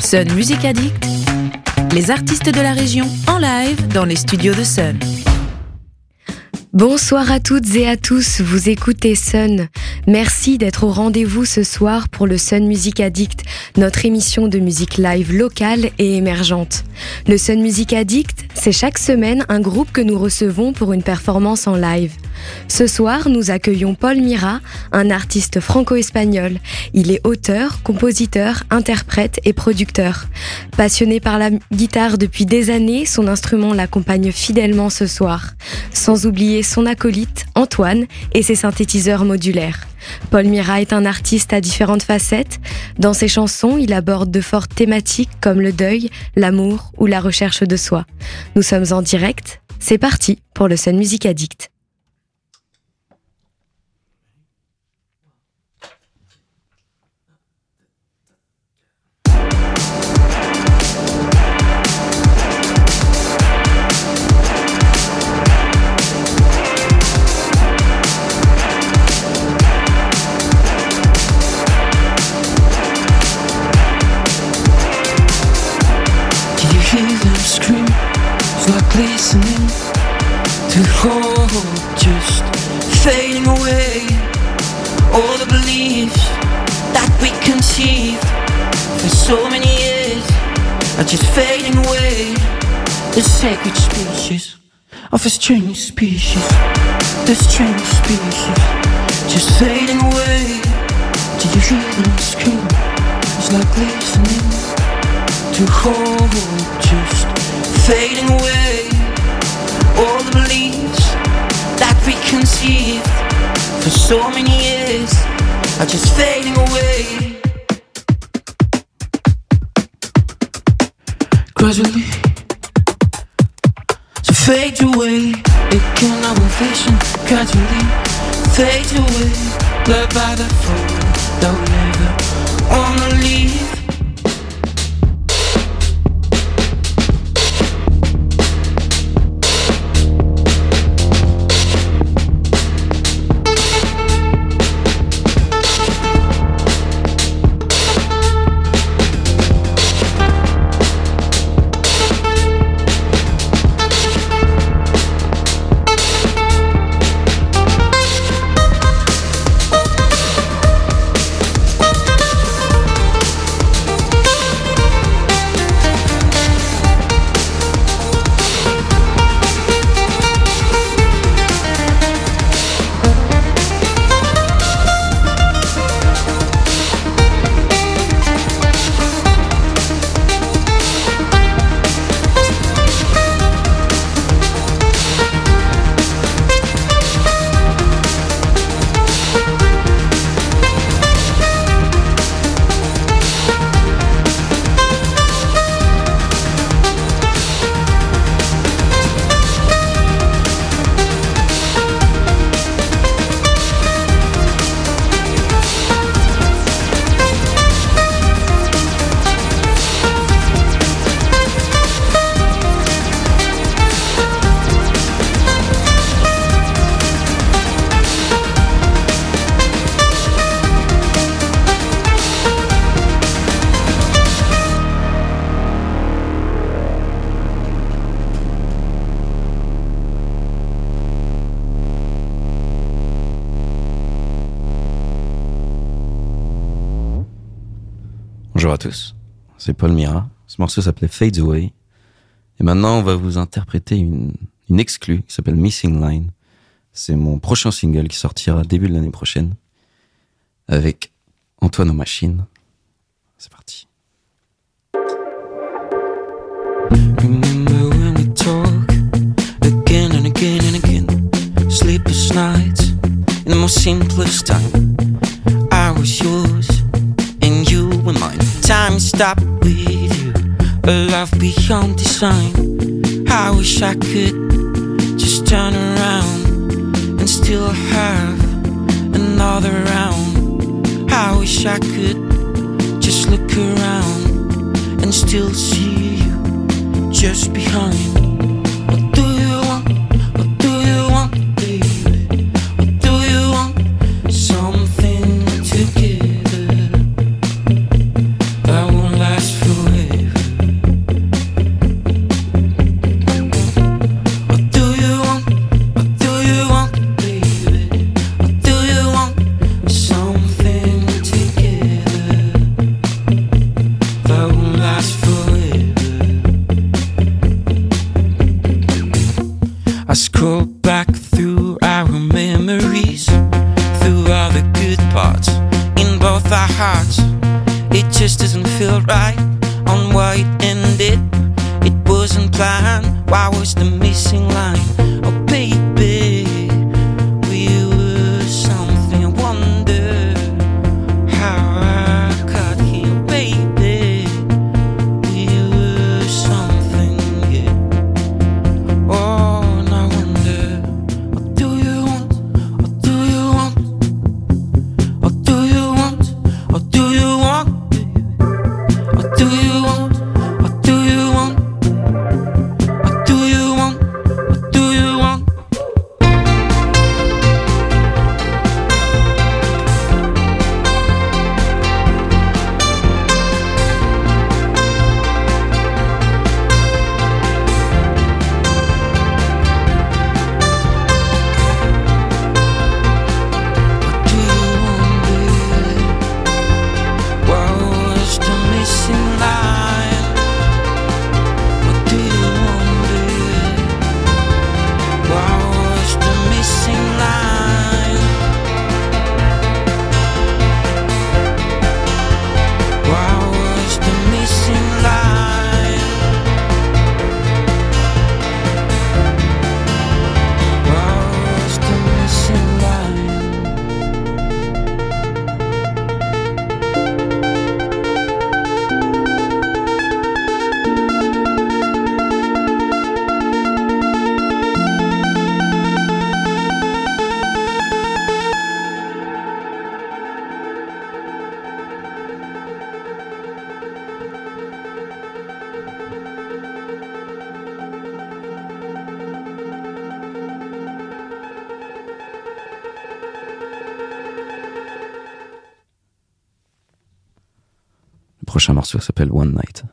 Sun Music Addict, les artistes de la région en live dans les studios de Sun. Bonsoir à toutes et à tous, vous écoutez Sun. Merci d'être au rendez-vous ce soir pour le Sun Music Addict, notre émission de musique live locale et émergente. Le Sun Music Addict, c'est chaque semaine un groupe que nous recevons pour une performance en live. Ce soir, nous accueillons Paul Mira, un artiste franco-espagnol. Il est auteur, compositeur, interprète et producteur. Passionné par la guitare depuis des années, son instrument l'accompagne fidèlement ce soir. Sans oublier son acolyte, Antoine, et ses synthétiseurs modulaires. Paul Mira est un artiste à différentes facettes. Dans ses chansons, il aborde de fortes thématiques comme le deuil, l'amour ou la recherche de soi. Nous sommes en direct. C'est parti pour le Sun Music Addict. So many years are just fading away. The sacred species of a strange species, the strange species just fading away. Do you hear them scream? It's like listening to hope just fading away all the beliefs that we conceived for so many years are just fading away. gradually to fade away. It cannot be fashion gradually fade away. Led by the foot, don't ever Bonjour à tous, c'est Paul Mira. Ce morceau s'appelait Fades Away. Et maintenant, on va vous interpréter une, une exclue qui s'appelle Missing Line. C'est mon prochain single qui sortira début de l'année prochaine avec Antoine aux machines. C'est parti. Time stopped with you, a love beyond design. I wish I could just turn around and still have another round. I wish I could just look around and still see you just behind. our hearts. It just doesn't feel right on why it ended. It wasn't planned. Why was the missing line? prochain morceau s'appelle One Night.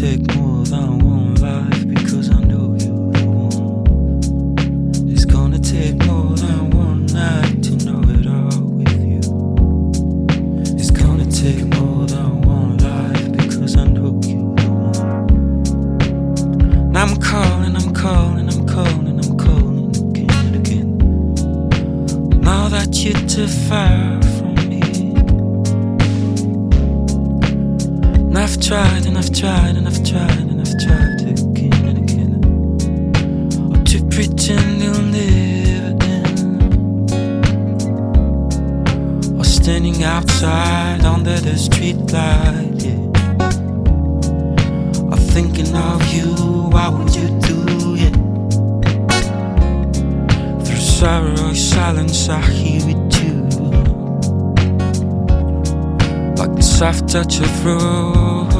take me tried and I've tried and I've tried again and again. Or to pretend you'll never end. Or standing outside under the streetlight, yeah. Or thinking of you, what would you do, yeah? Through sorrow, silence, I hear it too. Like the soft touch of rose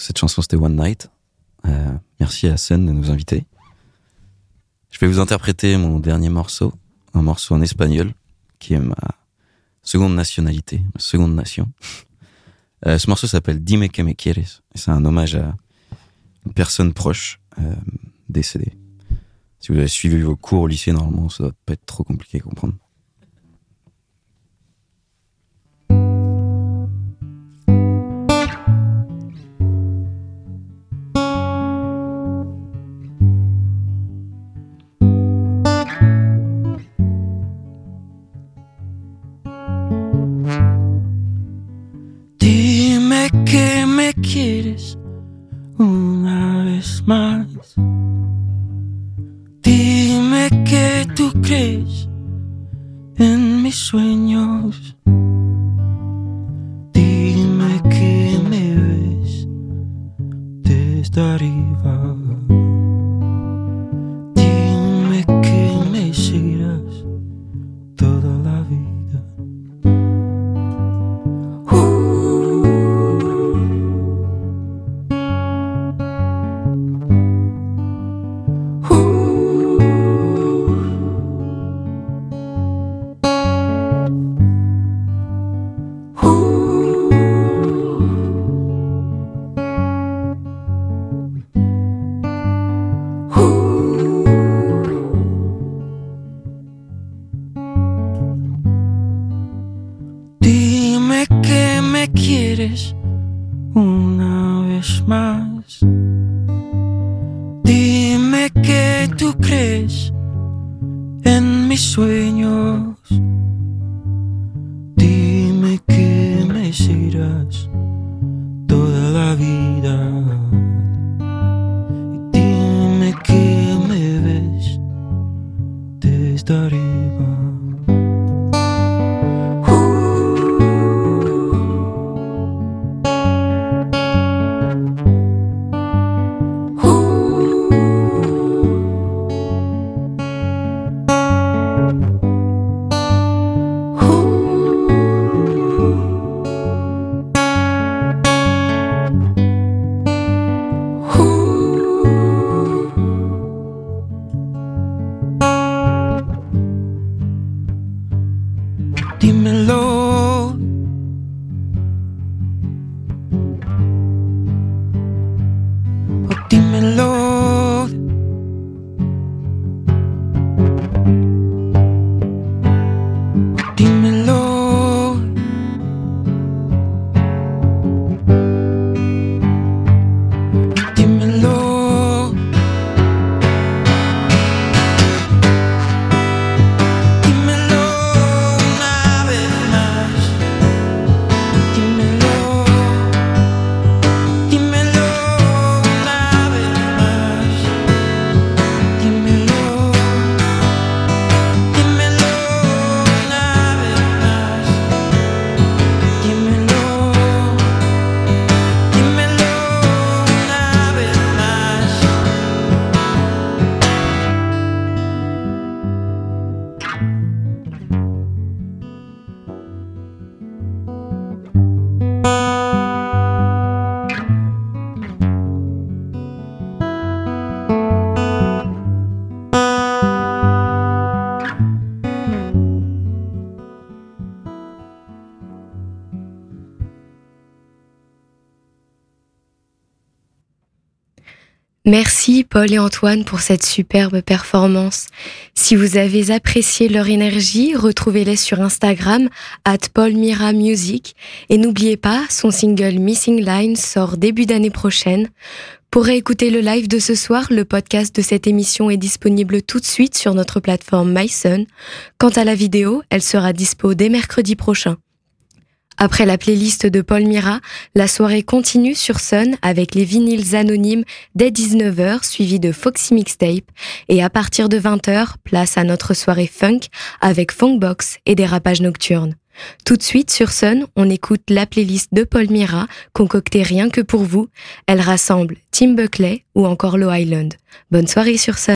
Cette chanson, c'était One Night. Euh, merci à Sun de nous inviter. Je vais vous interpréter mon dernier morceau, un morceau en espagnol, qui est ma seconde nationalité, ma seconde nation. Euh, ce morceau s'appelle Dime que me quieres. C'est un hommage à une personne proche euh, décédée. Si vous avez suivi vos cours au lycée, normalement, ça doit pas être trop compliqué à comprendre. Dime que tú crees en mis sueños. Dime que me ves desde arriba. Mis sueños. Merci Paul et Antoine pour cette superbe performance. Si vous avez apprécié leur énergie, retrouvez-les sur Instagram at Paulmira Music et n'oubliez pas, son single Missing Line sort début d'année prochaine. Pour réécouter le live de ce soir, le podcast de cette émission est disponible tout de suite sur notre plateforme MySun. Quant à la vidéo, elle sera dispo dès mercredi prochain. Après la playlist de Paul Mira, la soirée continue sur Sun avec les vinyles anonymes dès 19h suivis de Foxy Mixtape et à partir de 20h, place à notre soirée funk avec Funkbox et des rapages nocturnes. Tout de suite sur Sun, on écoute la playlist de Paul Mira concoctée rien que pour vous. Elle rassemble Tim Buckley ou encore Low Island. Bonne soirée sur Sun.